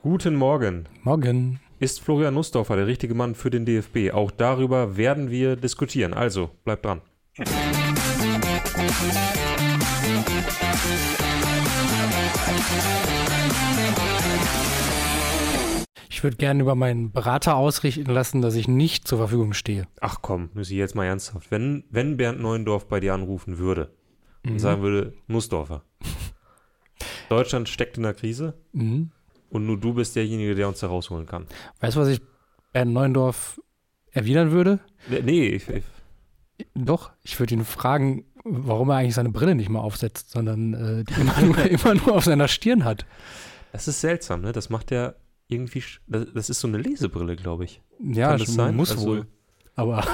Guten Morgen. Morgen. Ist Florian Nussdorfer der richtige Mann für den DFB? Auch darüber werden wir diskutieren. Also, bleibt dran. Ich würde gerne über meinen Berater ausrichten lassen, dass ich nicht zur Verfügung stehe. Ach komm, ich jetzt mal ernsthaft. Wenn, wenn Bernd Neuendorf bei dir anrufen würde und Mhm. sagen würde, Nussdorfer, Deutschland steckt in der Krise Mhm. Und nur du bist derjenige, der uns da rausholen kann. Weißt du, was ich Bernd Neuendorf erwidern würde? Nee, Nee, ich, ich, Doch, ich würde ihn fragen, warum er eigentlich seine Brille nicht mal aufsetzt, sondern äh, die immer nur, immer nur auf seiner Stirn hat. das ist seltsam, ne? Das macht er irgendwie, das, das ist so eine Lesebrille, glaube ich. Ja, Kann das sein? muss Also- wohl. Aber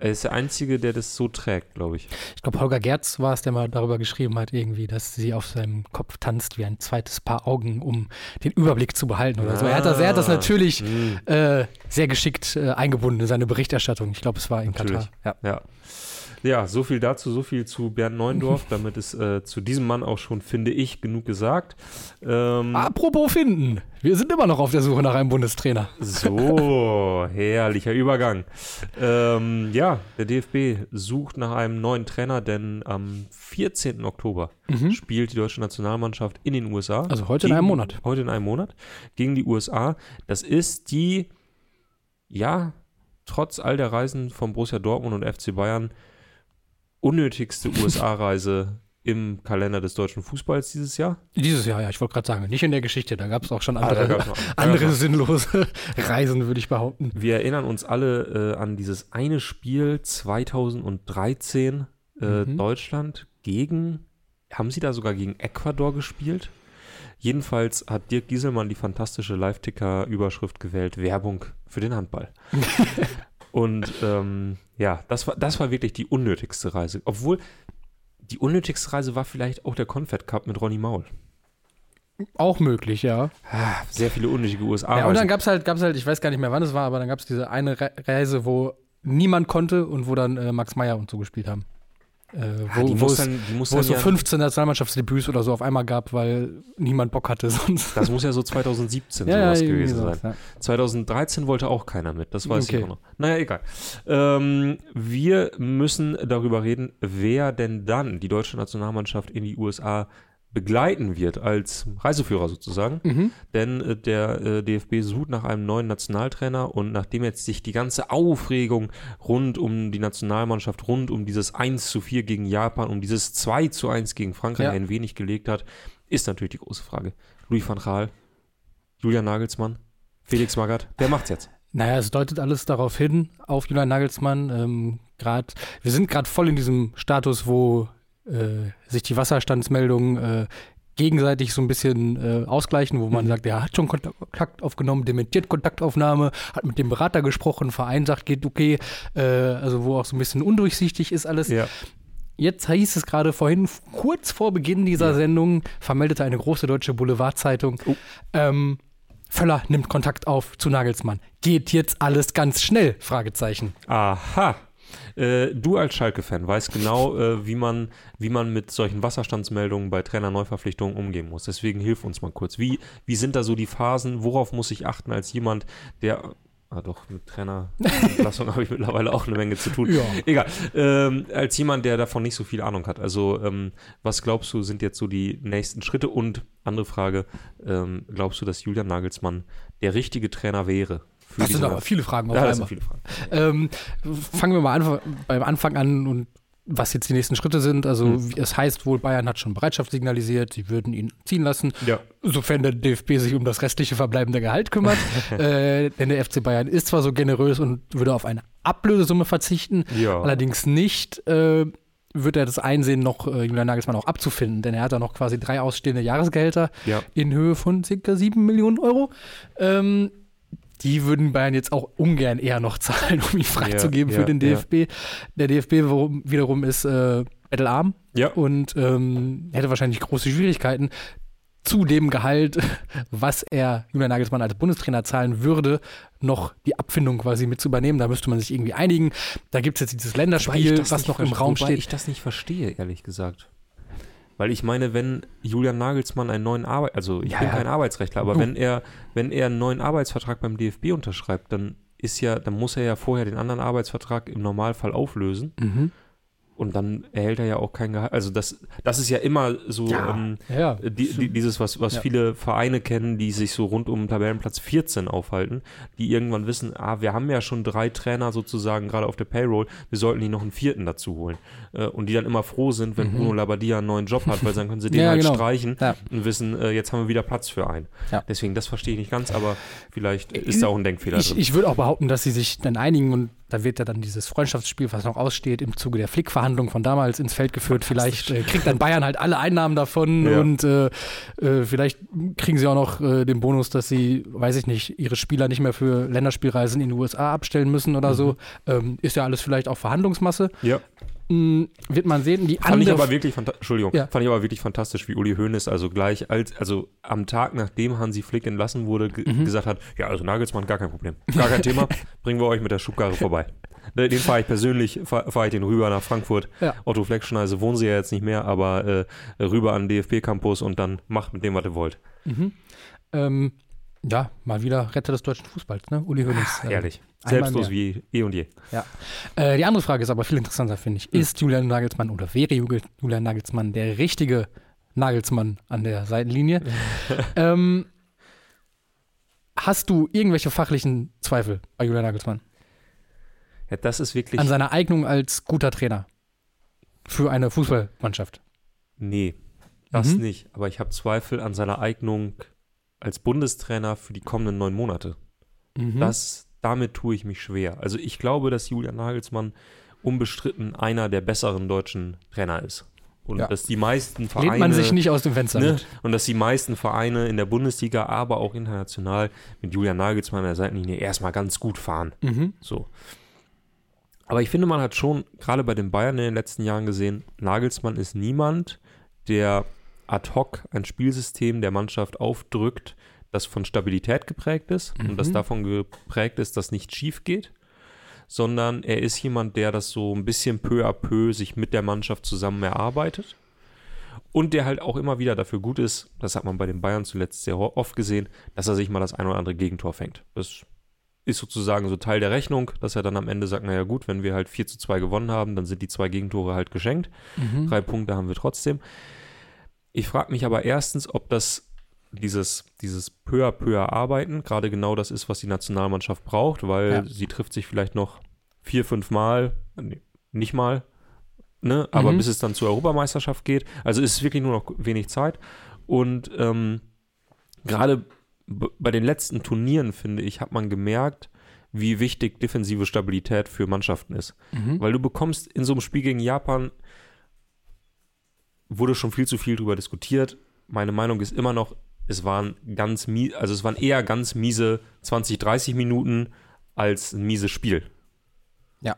Er ist der Einzige, der das so trägt, glaube ich. ich glaube, Holger Gerz war es, der mal darüber geschrieben hat, irgendwie, dass sie auf seinem Kopf tanzt wie ein zweites Paar Augen, um den Überblick zu behalten oder so. Er hat das, er hat das Ah. natürlich Hm. äh, sehr geschickt äh, eingebunden in seine Berichterstattung. Ich glaube, es war in Natürlich. Katar. Ja. Ja. Ja, so viel dazu, so viel zu Bernd Neuendorf. Damit ist äh, zu diesem Mann auch schon, finde ich, genug gesagt. Ähm, Apropos finden, wir sind immer noch auf der Suche nach einem Bundestrainer. So, herrlicher Übergang. Ähm, ja, der DFB sucht nach einem neuen Trainer, denn am 14. Oktober spielt die deutsche Nationalmannschaft in den USA. Also heute in einem Monat. Heute in einem Monat gegen die USA. Das ist die, ja, trotz all der Reisen von Borussia Dortmund und FC Bayern unnötigste USA-Reise im Kalender des deutschen Fußballs dieses Jahr. Dieses Jahr, ja, ich wollte gerade sagen, nicht in der Geschichte, da gab es auch schon Ah, andere, gab's noch- andere sinnlose Reisen, würde ich behaupten. Wir erinnern uns alle äh, an dieses eine Spiel 2013 äh, Mhm. Deutschland gegen, haben sie da sogar gegen Ecuador gespielt? Jedenfalls hat Dirk Gieselmann die fantastische Live-Ticker-Überschrift gewählt, Werbung für den Handball. Und ähm, ja, das war, das war wirklich die unnötigste Reise. Obwohl, die unnötigste Reise war vielleicht auch der Confed Cup mit Ronny Maul. Auch möglich, ja. Ah, sehr viele unnötige USA. ja und dann gab es halt, gab's halt, ich weiß gar nicht mehr, wann es war, aber dann gab es diese eine Re Reise, wo niemand konnte und wo dann äh, Max Meyer und so gespielt haben. Äh, wo, die wo es, dann, wo es so ja, 15 Nationalmannschaftsdebüts oder so auf einmal gab, weil niemand Bock hatte sonst. Das muss ja so 2017 sowas irgendwie gewesen sein. sowas, 2013 wollte auch keiner mit, das weiß ich Okay. auch noch. Naja, egal. Ähm, wir müssen darüber reden, wer denn dann die deutsche Nationalmannschaft in die USA begleiten wird als Reiseführer sozusagen. Mhm. Denn äh, der äh, DFB sucht nach einem neuen Nationaltrainer und nachdem jetzt sich die ganze Aufregung rund um die Nationalmannschaft, rund um dieses 1 zu 4 gegen Japan, um dieses 2 zu 1 gegen Frankreich Ja. ein wenig gelegt hat, ist natürlich die große Frage. Louis van Gaal, Julian Nagelsmann, Felix Magath, wer macht's jetzt? Naja, es deutet alles darauf hin, auf Julian Nagelsmann. Ähm, grad, wir sind gerade voll in diesem Status, wo äh, sich die Wasserstandsmeldungen äh, gegenseitig so ein bisschen äh, ausgleichen, wo man Mhm. sagt, er hat schon Kontakt aufgenommen, dementiert Kontaktaufnahme, hat mit dem Berater gesprochen, Verein sagt, geht okay, äh, also wo auch so ein bisschen undurchsichtig ist alles. Ja. Jetzt hieß es gerade vorhin, kurz vor Beginn dieser Ja. Sendung, vermeldete eine große deutsche Boulevardzeitung, Oh. ähm, Völler nimmt Kontakt auf zu Nagelsmann. Geht jetzt alles ganz schnell? Fragezeichen. Aha. Äh, du als Schalke-Fan weißt genau, äh, wie, man, wie man mit solchen Wasserstandsmeldungen bei Trainer-Neuverpflichtungen umgehen muss. Deswegen hilf uns mal kurz. Wie, wie sind da so die Phasen? Worauf muss ich achten als jemand, der. Ah, doch, mit Trainerentlassung habe ich mittlerweile auch eine Menge zu tun. Ja. Egal. Ähm, als jemand, der davon nicht so viel Ahnung hat. Also, ähm, was glaubst du, sind jetzt so die nächsten Schritte? Und andere Frage: ähm, Glaubst du, dass Julian Nagelsmann der richtige Trainer wäre? Für Das sind aber viele Fragen auf ja, das sind einmal. viele Fragen. Ähm, fangen wir mal an, beim Anfang an und was jetzt die nächsten Schritte sind. Also Hm. wie- es heißt wohl, Bayern hat schon Bereitschaft signalisiert, sie würden ihn ziehen lassen, Ja. sofern der DFB sich um das restliche verbleibende Gehalt kümmert. äh, denn der FC Bayern ist zwar so generös und würde auf eine Ablösesumme verzichten, Ja. allerdings nicht äh, wird er das einsehen, noch äh, Julian Nagelsmann auch abzufinden, denn er hat da noch quasi drei ausstehende Jahresgehälter Ja. in Höhe von circa 7 Millionen Euro. Ähm, die würden Bayern jetzt auch ungern eher noch zahlen, um ihn freizugeben Ja, für den ja, DFB. Der DFB wiederum, ist äh, bettelarm Ja. und ähm, hätte wahrscheinlich große Schwierigkeiten, zu dem Gehalt, was er Julian Nagelsmann als Bundestrainer zahlen würde, noch die Abfindung quasi mit zu übernehmen. Da müsste man sich irgendwie einigen. Da gibt es jetzt dieses Länderspiel, was noch im Raum wobei steht. ich das nicht verstehe, ehrlich gesagt. Weil ich meine, wenn Julian Nagelsmann einen neuen Arbeit, also ich Ja, bin ja. kein Arbeitsrechtler, aber Du. wenn er, wenn er einen neuen Arbeitsvertrag beim DFB unterschreibt, dann ist ja, dann muss er ja vorher den anderen Arbeitsvertrag im Normalfall auflösen Mhm. Und dann erhält er ja auch kein Gehalt. Also das, das ist ja immer so Ja, ähm, ja. die, die, dieses, was, was Ja. viele Vereine kennen, die sich so rund um Tabellenplatz 14 aufhalten, die irgendwann wissen, ah, wir haben ja schon drei Trainer sozusagen gerade auf der Payroll, wir sollten die noch einen vierten dazu holen. Äh, und die dann immer froh sind, wenn Mhm. Bruno Labbadia einen neuen Job hat, weil dann können sie den Ja, halt genau. streichen Ja. und wissen, äh, jetzt haben wir wieder Platz für einen. Ja. Deswegen, das verstehe ich nicht ganz, aber vielleicht ist da auch ein Denkfehler Ich, drin. ich würde auch behaupten, dass sie sich dann einigen und da wird ja dann dieses Freundschaftsspiel, was noch aussteht, im Zuge der Flick-Verhandlung von damals ins Feld geführt. Vielleicht äh, kriegt dann Bayern halt alle Einnahmen davon Ja. und äh, äh, vielleicht kriegen sie auch noch äh, den Bonus, dass sie, weiß ich nicht, ihre Spieler nicht mehr für Länderspielreisen in die USA abstellen müssen oder so. Ähm, ist ja alles vielleicht auch Verhandlungsmasse. ja. Hm, wird man sehen. Die Fand ich andere aber wirklich Entschuldigung, Ja. fand ich aber wirklich fantastisch, wie Uli Hoeneß also gleich als, also am Tag, nachdem Hansi Flick entlassen wurde, Mhm. gesagt hat, ja, also Nagelsmann, gar kein Problem. Gar kein Thema, bringen wir euch mit der Schubkarre vorbei. Ne, Den fahre ich persönlich, fahre fahr ich den rüber nach Frankfurt. Ja. Otto Fleckschneise wohnen sie ja jetzt nicht mehr, aber äh, rüber an den DFB-Campus und dann macht mit dem, was ihr wollt. Mhm. Ähm, ja, mal wieder Retter des deutschen Fußballs, ne? Uli Hoeneß. äh, Ehrlich. Selbstlos wie eh und je. Äh, die andere Frage ist aber viel interessanter, finde ich. Hm. Ist Julian Nagelsmann oder wäre Ju- Julian Nagelsmann der richtige Nagelsmann an der Seitenlinie? ähm, hast du irgendwelche fachlichen Zweifel bei Julian Nagelsmann Ja, das ist wirklich. an seiner Eignung als guter Trainer für eine Fußballmannschaft? Nee, das Mhm. nicht. Aber ich habe Zweifel an seiner Eignung als Bundestrainer für die kommenden neun Monate. Mhm. Das, damit tue ich mich schwer. Also ich glaube, dass Julian Nagelsmann unbestritten einer der besseren deutschen Trainer ist. Und Ja. dass die meisten Vereine. Lehnt man sich nicht aus dem Fenster ne, und dass die meisten Vereine in der Bundesliga, aber auch international mit Julian Nagelsmann an der Seitenlinie erstmal ganz gut fahren. Mhm. So. Aber ich finde, man hat schon gerade bei den Bayern in den letzten Jahren gesehen, Nagelsmann ist niemand, der ad hoc ein Spielsystem der Mannschaft aufdrückt, das von Stabilität geprägt ist und das Mhm. davon geprägt ist, dass nichts schief geht, sondern er ist jemand, der das so ein bisschen peu à peu sich mit der Mannschaft zusammen erarbeitet und der halt auch immer wieder dafür gut ist, das hat man bei den Bayern zuletzt sehr oft gesehen, dass er sich mal das ein oder andere Gegentor fängt. Das ist sozusagen so Teil der Rechnung, dass er dann am Ende sagt, naja gut, wenn wir halt 4 zu 2 gewonnen haben, dann sind die zwei Gegentore halt geschenkt. Mhm. Drei Punkte haben wir trotzdem. Ich frage mich aber erstens, ob das dieses, dieses peu à peu arbeiten gerade genau das ist, was die Nationalmannschaft braucht, weil Ja. sie trifft sich vielleicht noch vier, fünf Mal, nicht mal, ne? aber Mhm. bis es dann zur Europameisterschaft geht. Also ist es wirklich nur noch wenig Zeit. Und ähm, gerade bei den letzten Turnieren, finde ich, hat man gemerkt, wie wichtig defensive Stabilität für Mannschaften ist. Mhm. Weil du bekommst in so einem Spiel gegen Japan, wurde schon viel zu viel drüber diskutiert. Meine Meinung ist immer noch, es waren ganz mies, also es waren eher ganz miese 20, 30 Minuten als ein mieses Spiel. Ja.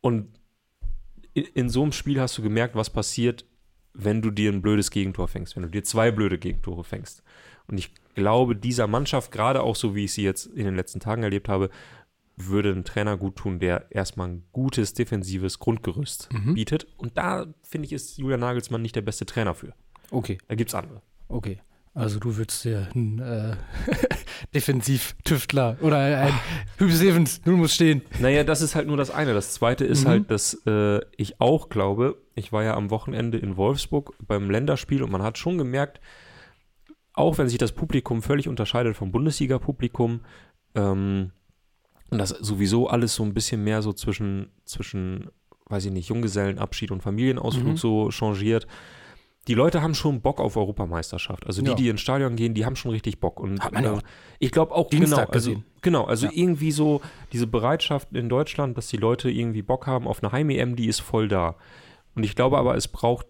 Und in, in so einem Spiel hast du gemerkt, was passiert, wenn du dir ein blödes Gegentor fängst, wenn du dir zwei blöde Gegentore fängst. Und ich glaube, dieser Mannschaft, gerade auch so wie ich sie jetzt in den letzten Tagen erlebt habe, würde ein Trainer gut tun, der erstmal ein gutes defensives Grundgerüst Mhm. bietet. Und da, finde ich, ist Julian Nagelsmann nicht der beste Trainer für. Okay, Da gibt es andere. okay. Also du würdest dir einen äh, Defensiv-Tüftler oder ein Hübsch Stevens, du musst stehen. Naja, das ist halt nur das eine. Das zweite ist Mhm. halt, dass äh, ich auch glaube, ich war ja am Wochenende in Wolfsburg beim Länderspiel und man hat schon gemerkt, auch wenn sich das Publikum völlig unterscheidet vom Bundesliga-Publikum, ähm, und das sowieso alles so ein bisschen mehr so zwischen, zwischen, weiß ich nicht, Junggesellenabschied und Familienausflug Mhm. so changiert. Die Leute haben schon Bock auf Europameisterschaft. Also die, Ja. die ins Stadion gehen, die haben schon richtig Bock. Und Hat man ja äh, ich glaube auch Dienstag genau, also, genau, also Ja. irgendwie so diese Bereitschaft in Deutschland, dass die Leute irgendwie Bock haben auf eine Heim-EM, die ist voll da. Und ich glaube aber, es braucht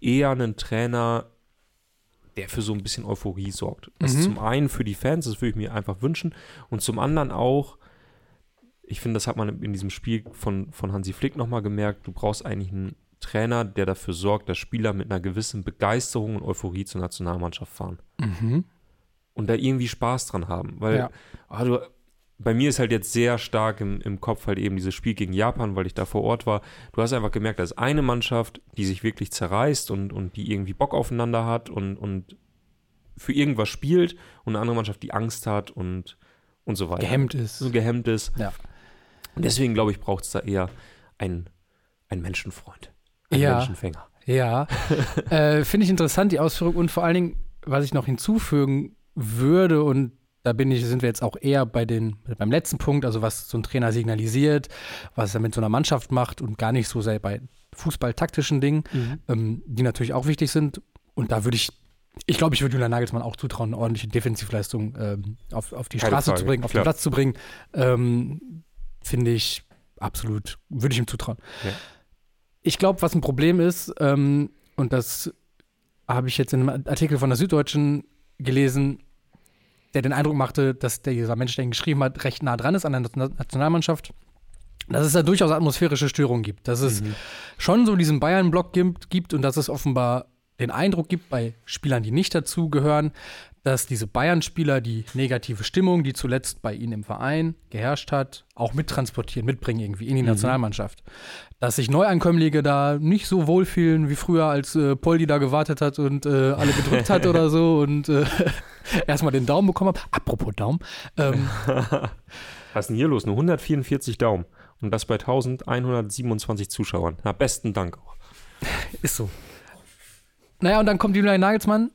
eher einen Trainer, der für so ein bisschen Euphorie sorgt. Das Mhm. zum einen für die Fans, das würde ich mir einfach wünschen, und zum anderen auch, ich finde, das hat man in diesem Spiel von, von Hansi Flick nochmal gemerkt, du brauchst eigentlich einen Trainer, der dafür sorgt, dass Spieler mit einer gewissen Begeisterung und Euphorie zur Nationalmannschaft fahren Mhm. und da irgendwie Spaß dran haben. Weil Ja. ah, du, bei mir ist halt jetzt sehr stark im, im Kopf halt eben dieses Spiel gegen Japan, weil ich da vor Ort war. Du hast einfach gemerkt, da ist eine Mannschaft, die sich wirklich zerreißt und, und die irgendwie Bock aufeinander hat und, und für irgendwas spielt und eine andere Mannschaft, die Angst hat und, und so weiter. Gehemmt ist. So gehemmt ist. Ja. Und deswegen, glaube ich, braucht es da eher einen, einen Menschenfreund. Einen Ja. Menschenfänger. Ja, äh, finde ich interessant, die Ausführung. Und vor allen Dingen, was ich noch hinzufügen würde, und da bin ich, sind wir jetzt auch eher bei den, beim letzten Punkt, also was so ein Trainer signalisiert, was er mit so einer Mannschaft macht und gar nicht so sehr bei fußballtaktischen Dingen, ähm, die natürlich auch wichtig sind. Und da würde ich, ich glaube, ich würde Julian Nagelsmann auch zutrauen, eine ordentliche Defensivleistung ähm, auf, auf die Keine Straße Frage, zu bringen, auf klar. den Platz zu bringen. Ähm, Finde ich absolut, würde ich ihm zutrauen. Ja. Ich glaube, was ein Problem ist, ähm, und das habe ich jetzt in einem Artikel von der Süddeutschen gelesen, der den Eindruck machte, dass dieser Mensch, der ihn geschrieben hat, recht nah dran ist an der Nation- Nationalmannschaft, dass es da durchaus atmosphärische Störungen gibt. Dass es schon so diesen Bayern-Block gibt, gibt und dass es offenbar den Eindruck gibt bei Spielern, die nicht dazugehören, dass diese Bayern-Spieler die negative Stimmung, die zuletzt bei ihnen im Verein geherrscht hat, auch mittransportieren, mitbringen irgendwie in die Nationalmannschaft. Dass sich Neuankömmlinge da nicht so wohlfühlen wie früher, als äh, Poldi da gewartet hat und äh, alle gedrückt hat oder so und äh, erstmal den Daumen bekommen hat. Apropos Daumen. Ähm, Was ist denn hier los? Nur 144 Daumen. Und das bei 1127 Zuschauern. Na, besten Dank auch. Ist so. Naja, und dann kommt Julian Nagelsmann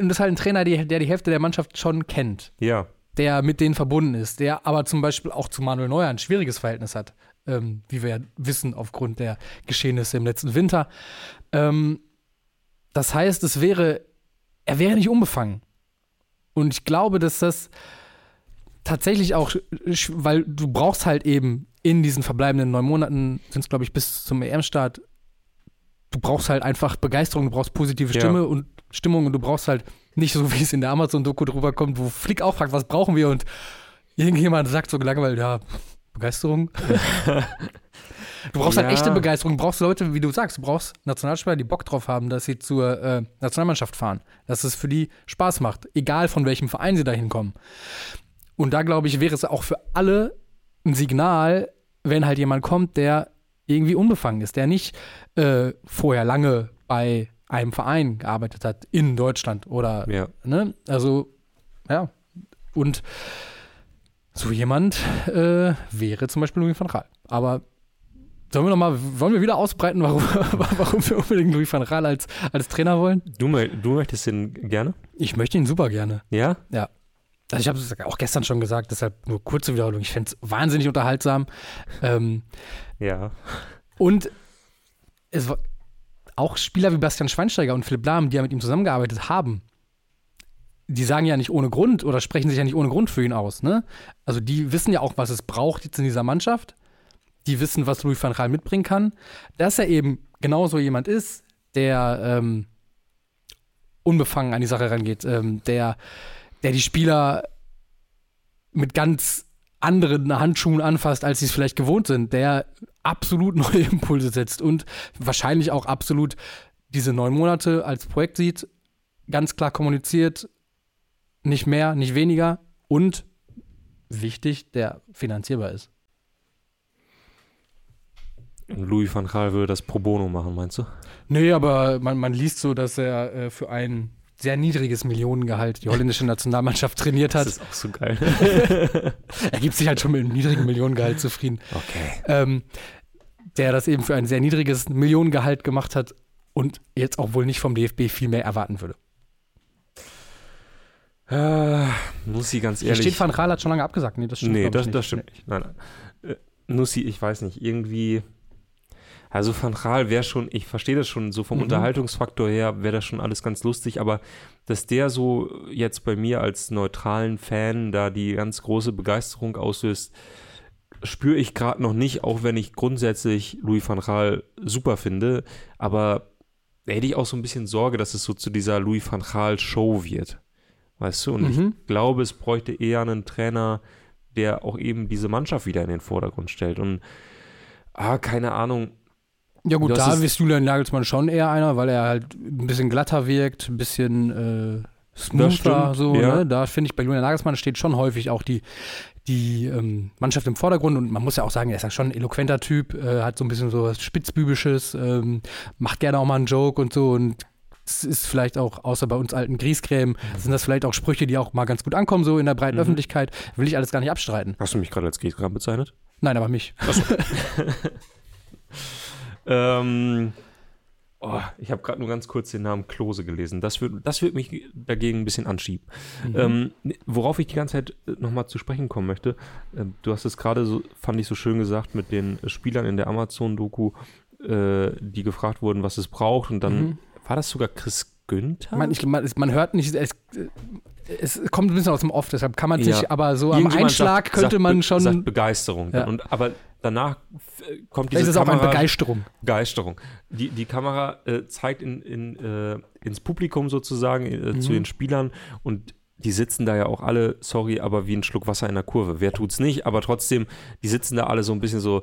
und das ist halt ein Trainer, die, der die Hälfte der Mannschaft schon kennt, Ja, der mit denen verbunden ist, der aber zum Beispiel auch zu Manuel Neuer ein schwieriges Verhältnis hat, ähm, wie wir ja wissen aufgrund der Geschehnisse im letzten Winter. Ähm, das heißt, es wäre, er wäre nicht unbefangen. Und ich glaube, dass das tatsächlich auch, weil du brauchst halt eben in diesen verbleibenden neun Monaten, sind es glaube ich bis zum EM-Start, du brauchst halt einfach Begeisterung, du brauchst positive Ja. Stimme und Stimmung und du brauchst halt nicht so, wie es in der Amazon-Doku drüber kommt, wo Flick auch fragt, was brauchen wir und irgendjemand sagt so gelangweilt, ja, Begeisterung. Du brauchst Ja. halt echte Begeisterung. Du brauchst Leute, wie du sagst, du brauchst Nationalspieler, die Bock drauf haben, dass sie zur äh, Nationalmannschaft fahren. Dass es für die Spaß macht, egal von welchem Verein sie da hinkommen. Und da glaube ich, wäre es auch für alle ein Signal, wenn halt jemand kommt, der irgendwie unbefangen ist, der nicht äh, vorher lange bei einem Verein gearbeitet hat in Deutschland oder ja. ne? Also, ja. Und so jemand äh, wäre zum Beispiel Louis van Gaal. Aber sollen wir noch mal, wollen wir wieder ausbreiten, warum, warum wir unbedingt Louis van Gaal als, als Trainer wollen? Du, du möchtest den gerne? Ich möchte ihn super gerne. Ja? Also ich habe es auch gestern schon gesagt, deshalb nur kurze Wiederholung. Ich fände es wahnsinnig unterhaltsam. Ähm, Ja. Und es war auch Spieler wie Bastian Schweinsteiger und Philipp Lahm, die ja mit ihm zusammengearbeitet haben, die sagen ja nicht ohne Grund oder sprechen sich ja nicht ohne Grund für ihn aus. Ne? Also die wissen ja auch, was es braucht jetzt in dieser Mannschaft. Die wissen, was Louis van Gaal mitbringen kann. Dass er eben genauso jemand ist, der ähm, unbefangen an die Sache rangeht, ähm, der, der die Spieler mit ganz anderen Handschuhen anfasst, als sie es vielleicht gewohnt sind, der absolut neue Impulse setzt und wahrscheinlich auch absolut diese neun Monate als Projekt sieht, ganz klar kommuniziert, nicht mehr, nicht weniger und wichtig, der finanzierbar ist. Und Louis van Gaal würde das pro bono machen, meinst du? Nee, aber man, man liest so, dass er äh, für ein sehr niedriges Millionengehalt die holländische Nationalmannschaft trainiert hat. Das ist auch so geil. Er gibt sich halt schon mit einem niedrigen Millionengehalt zufrieden. Okay. ähm, der das eben für ein sehr niedriges Millionengehalt gemacht hat und jetzt auch wohl nicht vom DFB viel mehr erwarten würde. Äh, muss ich ganz Hier ehrlich. steht Van Gaal hat schon lange abgesagt. Nee, das stimmt, nee, das, nicht. das stimmt nicht. Nein, nein. Äh, Nussi, ich weiß nicht, irgendwie. Also Van Gaal wäre schon, ich verstehe das schon, so vom Mhm. Unterhaltungsfaktor her wäre das schon alles ganz lustig, aber dass der so jetzt bei mir als neutralen Fan da die ganz große Begeisterung auslöst, spüre ich gerade noch nicht, auch wenn ich grundsätzlich Louis van Gaal super finde, aber da hätte ich auch so ein bisschen Sorge, dass es so zu dieser Louis van Gaal Show wird. Weißt du? Und Mhm. ich glaube, es bräuchte eher einen Trainer, der auch eben diese Mannschaft wieder in den Vordergrund stellt. Und ah, keine Ahnung. Ja gut, da ist- Julian Nagelsmann schon eher einer, weil er halt ein bisschen glatter wirkt, ein bisschen äh, smoother, so, ja. ne? Da finde ich, bei Julian Nagelsmann steht schon häufig auch die, die ähm, Mannschaft im Vordergrund und man muss ja auch sagen, er ist ja schon ein eloquenter Typ, äh, hat so ein bisschen so was Spitzbübisches, ähm, macht gerne auch mal einen Joke und so und es ist vielleicht auch, außer bei uns alten Grießcreme, sind das vielleicht auch Sprüche, die auch mal ganz gut ankommen, so in der breiten Mhm. Öffentlichkeit. Will ich alles gar nicht abstreiten. Hast du mich gerade als Gehkram bezeichnet? Nein, aber mich. Ähm, oh, ich habe gerade nur ganz kurz den Namen Klose gelesen. Das wird, das wird mich dagegen ein bisschen anschieben. Ähm, worauf ich die ganze Zeit nochmal zu sprechen kommen möchte, äh, du hast es gerade so, fand ich so schön gesagt, mit den Spielern in der Amazon-Doku, äh, die gefragt wurden, was es braucht. Und dann Mhm. war das sogar Chris Günther? Man, ich, man, man hört nicht, es, es kommt ein bisschen aus dem Off, deshalb kann man sich, Ja. aber so am Einschlag sagt- könnte sagt man schon. Sagt Begeisterung. Ja. Und, aber danach äh, kommt diese ist es auch eine Kamera, Begeisterung. Begeisterung. Die, die Kamera äh, zeigt in, in, äh, ins Publikum sozusagen, äh, zu Mhm. den Spielern und die sitzen da ja auch alle, sorry, aber wie ein Schluck Wasser in der Kurve. Wer tut's nicht? Aber trotzdem, die sitzen da alle so ein bisschen so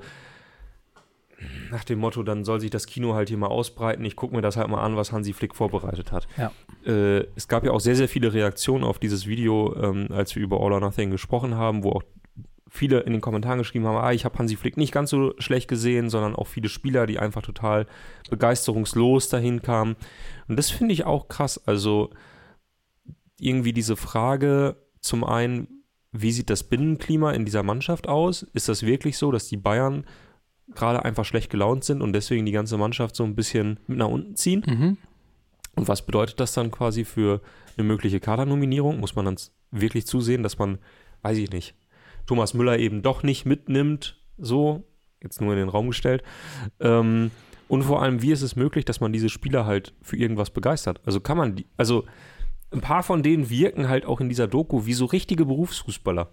nach dem Motto, dann soll sich das Kino halt hier mal ausbreiten. Ich gucke mir das halt mal an, was Hansi Flick vorbereitet hat. Ja. Äh, es gab ja auch sehr, sehr viele Reaktionen auf dieses Video, ähm, als wir über All or Nothing gesprochen haben, wo auch viele in den Kommentaren geschrieben haben, ah, ich habe Hansi Flick nicht ganz so schlecht gesehen, sondern auch viele Spieler, die einfach total begeisterungslos dahin kamen. Und das finde ich auch krass. Also irgendwie diese Frage zum einen, wie sieht das Binnenklima in dieser Mannschaft aus? Ist das wirklich so, dass die Bayern gerade einfach schlecht gelaunt sind und deswegen die ganze Mannschaft so ein bisschen mit nach unten ziehen? Mhm. Und was bedeutet das dann quasi für eine mögliche Kadernominierung? Muss man dann wirklich zusehen, dass man, weiß ich nicht, Thomas Müller eben doch nicht mitnimmt, so, jetzt nur in den Raum gestellt. Ähm, und vor allem, wie ist es möglich, dass man diese Spieler halt für irgendwas begeistert? Also kann man die, also ein paar von denen wirken halt auch in dieser Doku wie so richtige Berufsfußballer,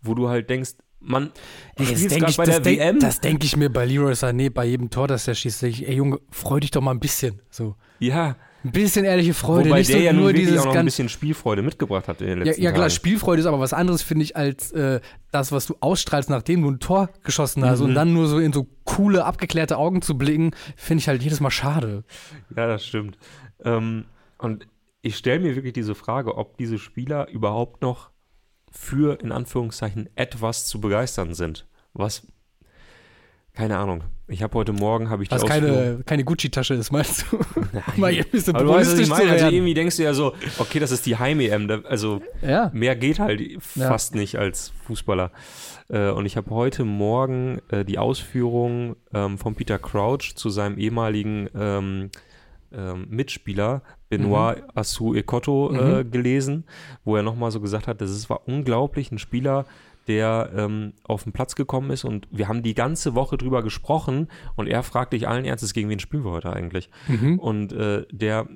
wo du halt denkst, man, du Ey, das spielst denke gerade ich, bei der denk, WM. das denk ich mir bei Leroy Sané, bei jedem Tor, das er schießt. Ich, ey Junge, freu dich doch mal ein bisschen. So. ja, Ein bisschen ehrliche Freude. wobei nicht der so ja nur dieses auch noch ein bisschen Spielfreude mitgebracht hat in den Ja, letzten ja klar, Tagen. Spielfreude ist aber was anderes, finde ich, als äh, das, was du ausstrahlst, nachdem du ein Tor geschossen hast. Mhm. Und dann nur so in so coole, abgeklärte Augen zu blicken, finde ich halt jedes Mal schade. Ja, das stimmt. Ähm, und ich stelle mir wirklich diese Frage, ob diese Spieler überhaupt noch für, in Anführungszeichen, etwas zu begeistern sind. Was, keine Ahnung. Ich habe heute Morgen, habe ich Was Ausführung- keine, keine Gucci-Tasche ist, meinst du? Mal ein bisschen Aber du weißt, was ich meine. Also irgendwie denkst du ja so, okay, das ist die Heim-EM. Also Ja. mehr geht halt Ja. fast nicht als Fußballer. Äh, und ich habe heute Morgen äh, die Ausführung ähm, von Peter Crouch zu seinem ehemaligen ähm, ähm, Mitspieler Benoit Assou Ekoto äh, Mhm. gelesen, wo er nochmal so gesagt hat, das ist, war unglaublich, ein Spieler, der ähm, auf den Platz gekommen ist und wir haben die ganze Woche drüber gesprochen und er fragte dich allen Ernstes, gegen wen spielen wir heute eigentlich? Mhm. Und äh, der,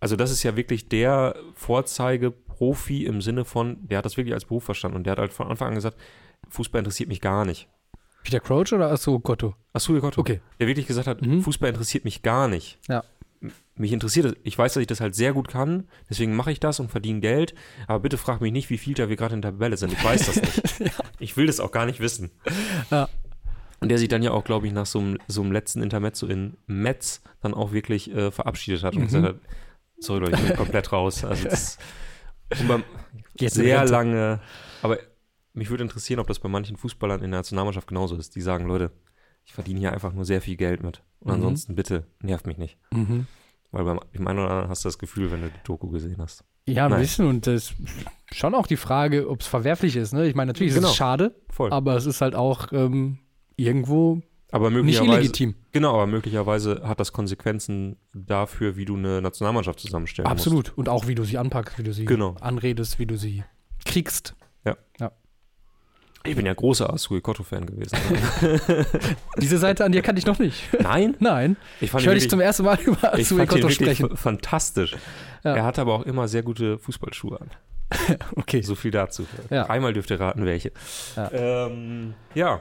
also das ist ja wirklich der Vorzeigeprofi im Sinne von, der hat das wirklich als Beruf verstanden und der hat halt von Anfang an gesagt, Fußball interessiert mich gar nicht. Peter Crouch oder Asso Gotto? Achso, Gott, Okay. Der wirklich gesagt hat, Mhm. Fußball interessiert mich gar nicht. Ja. Mich interessiert es, ich weiß, dass ich das halt sehr gut kann, deswegen mache ich das und verdiene Geld, aber bitte frag mich nicht, wie viel da wir gerade in der Tabelle sind. Ich weiß das nicht. Ich will das auch gar nicht wissen. Ja. Und der sich dann ja auch, glaube ich, nach so einem, so einem letzten Intermezzo in Metz dann auch wirklich äh, verabschiedet hat und Mhm. gesagt hat, sorry Leute, ich bin komplett raus. Also das sehr lange, aber mich würde interessieren, ob das bei manchen Fußballern in der Nationalmannschaft genauso ist. Die sagen, Leute, ich verdiene hier einfach nur sehr viel Geld mit. Und Mhm. ansonsten bitte, nervt mich nicht. Mhm. Weil beim dem einen oder anderen hast du das Gefühl, wenn du die Doku gesehen hast. Ja, ein Nein. bisschen. Und das ist schon auch die Frage, ob es verwerflich ist. Ne? Ich meine, natürlich ist Genau. es schade, Voll. aber es ist halt auch ähm, irgendwo aber nicht möglicherweise, illegitim. genau, aber möglicherweise hat das Konsequenzen dafür, wie du eine Nationalmannschaft zusammenstellen musst. Absolut. Und auch wie du sie anpackst, wie du sie Genau. anredest, wie du sie kriegst. Ich bin ja großer Asui Kotto-Fan gewesen. Diese Seite an dir kannte ich noch nicht. Nein? Nein. Ich fand Ich höre dich zum ersten Mal über Koto wirklich sprechen. fantastisch. Ja. Er hatte aber auch immer sehr gute Fußballschuhe an. Okay. So viel dazu. Ja. Einmal dürft ihr raten, welche. Ja. Ähm, ja.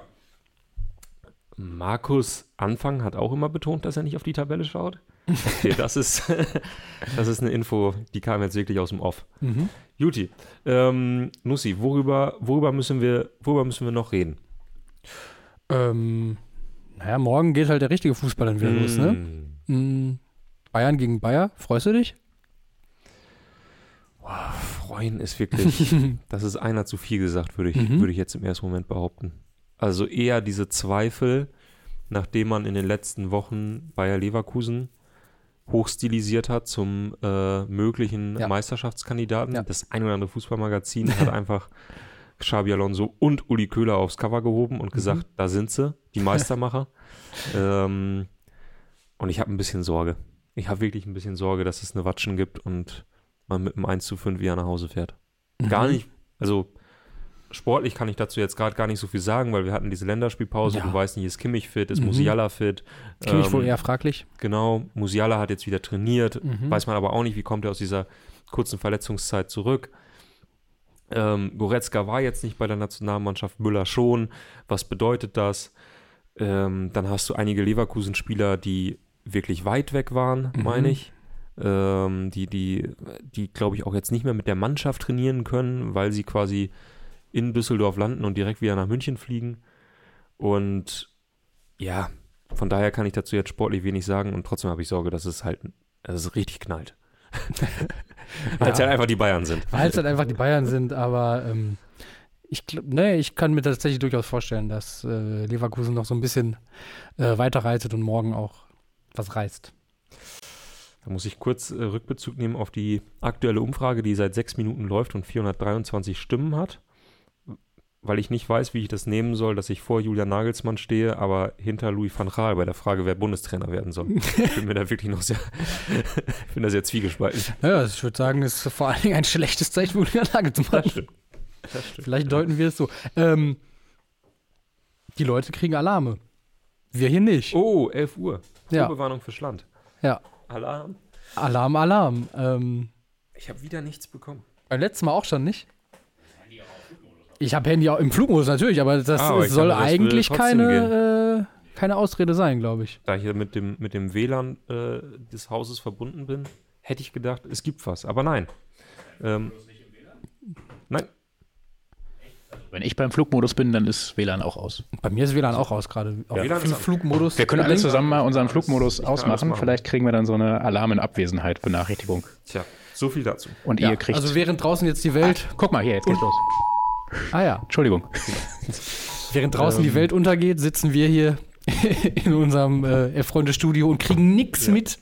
Markus Anfang hat auch immer betont, dass er nicht auf die Tabelle schaut. Okay, das ist, das ist eine Info, die kam jetzt wirklich aus dem Off. Mhm. Juti, ähm, Nussi, worüber, worüber, müssen wir, worüber müssen wir noch reden? Ähm, naja, morgen geht halt der richtige Fußball dann wieder los, ne? Mm. Bayern gegen Bayer, freust du dich? freuen ist wirklich, das ist einer zu viel gesagt, würde ich, Mhm. würde ich jetzt im ersten Moment behaupten. Also eher diese Zweifel, nachdem man in den letzten Wochen Bayer Leverkusen hochstilisiert hat zum äh, möglichen Ja. Meisterschaftskandidaten. Ja. Das ein oder andere Fußballmagazin hat einfach Xabi Alonso und Uli Köhler aufs Cover gehoben und gesagt, Mhm. da sind sie, die Meistermacher. ähm, und ich habe ein bisschen Sorge. Ich habe wirklich ein bisschen Sorge, dass es eine Watschen gibt und man mit einem 1 zu 5 wieder nach Hause fährt. Gar Mhm. nicht, also sportlich kann ich dazu jetzt gerade gar nicht so viel sagen, weil wir hatten diese Länderspielpause. Ja. Du weißt nicht, ist Kimmich fit, ist Mhm. Musiala fit. Kimmich wohl Ähm, eher fraglich. Genau, Musiala hat jetzt wieder trainiert. Mhm. Weiß man aber auch nicht, wie kommt er aus dieser kurzen Verletzungszeit zurück. Ähm, Goretzka war jetzt nicht bei der Nationalmannschaft, Müller schon. Was bedeutet das? Ähm, dann hast du einige Leverkusen-Spieler, die wirklich weit weg waren, Mhm. meine ich. Ähm, die, die, die glaube ich, auch jetzt nicht mehr mit der Mannschaft trainieren können, weil sie quasi in Düsseldorf landen und direkt wieder nach München fliegen. Und ja, von daher kann ich dazu jetzt sportlich wenig sagen und trotzdem habe ich Sorge, dass es halt, dass es richtig knallt. Weil es Ja. halt einfach die Bayern sind. Weil es halt einfach die Bayern sind, aber ähm, ich, nee, ich kann mir tatsächlich durchaus vorstellen, dass äh, Leverkusen noch so ein bisschen äh, weiterreitet und morgen auch was reißt. Da muss ich kurz äh, Rückbezug nehmen auf die aktuelle Umfrage, die seit sechs Minuten läuft und 423 Stimmen hat. Weil ich nicht weiß, wie ich das nehmen soll, dass ich vor Julian Nagelsmann stehe, aber hinter Louis van Gaal bei der Frage, wer Bundestrainer werden soll. Ich bin mir da wirklich noch sehr, ich bin da sehr zwiegespalten. Naja, ich würde sagen, es ist vor allen Dingen ein schlechtes Zeichen für Anlage zu machen. stimmt. Das stimmt. Vielleicht deuten wir es so. Ähm, die Leute kriegen Alarme. Wir hier nicht. Oh, 11 Uhr. Ja. Für Schland. Ja. Alarm. Alarm, Alarm. Ähm, Ich habe wieder nichts bekommen. beim letzten Mal auch schon nicht. Ich habe Handy auch im Flugmodus natürlich, aber das Ah, aber soll dachte, das würde eigentlich trotzdem keine, äh, keine Ausrede sein, glaube ich. Da ich hier mit dem, mit dem WLAN äh, des Hauses verbunden bin, hätte ich gedacht, es gibt was. Aber nein. Ähm, nein, Wenn ich beim Flugmodus bin, dann ist WLAN auch aus. Bei mir ist WLAN auch aus gerade. Auf WLAN ist. Flugmodus. Wir können alle zusammen mal unseren Flugmodus ausmachen. machen. Vielleicht kriegen wir dann so eine Alarm in Abwesenheit Benachrichtigung. tja, so viel dazu. Und Ja, ihr kriegt. also während draußen jetzt die Welt, Guck mal, hier, jetzt geht's los. Ah ja, Entschuldigung. während draußen die Ähm. Welt untergeht, sitzen wir hier in unserem äh, Erfreunde-Studio und kriegen nichts Ja. mit.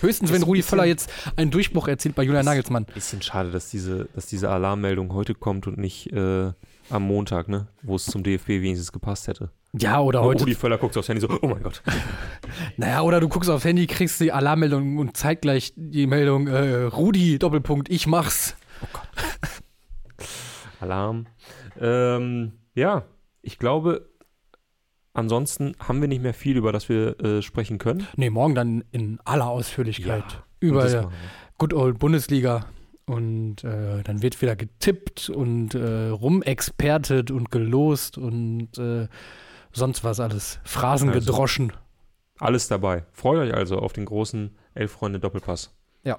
Höchstens, wenn Rudi Völler jetzt einen Durchbruch erzielt bei Julian Nagelsmann. Bisschen schade, dass diese, dass diese Alarmmeldung heute kommt und nicht äh, am Montag, ne? Wo es zum DFB wenigstens gepasst hätte. Ja, oder Und heute. Rudi Völler guckt aufs Handy so, oh mein Gott. Naja, oder du guckst aufs Handy, kriegst die Alarmmeldung und zeitgleich die Meldung, äh, Rudi, Doppelpunkt, ich mach's. Alarm. Ähm, ja, ich glaube, ansonsten haben wir nicht mehr viel, über das wir äh, sprechen können. Nee, morgen dann in aller Ausführlichkeit. Und über. Good Old Bundesliga. Und äh, dann wird wieder getippt und äh, rumexpertet und gelost und äh, sonst was alles. Phrasen Also. gedroschen. Alles dabei. Freut euch also auf den großen Elf-Freunde-Doppelpass. Ja.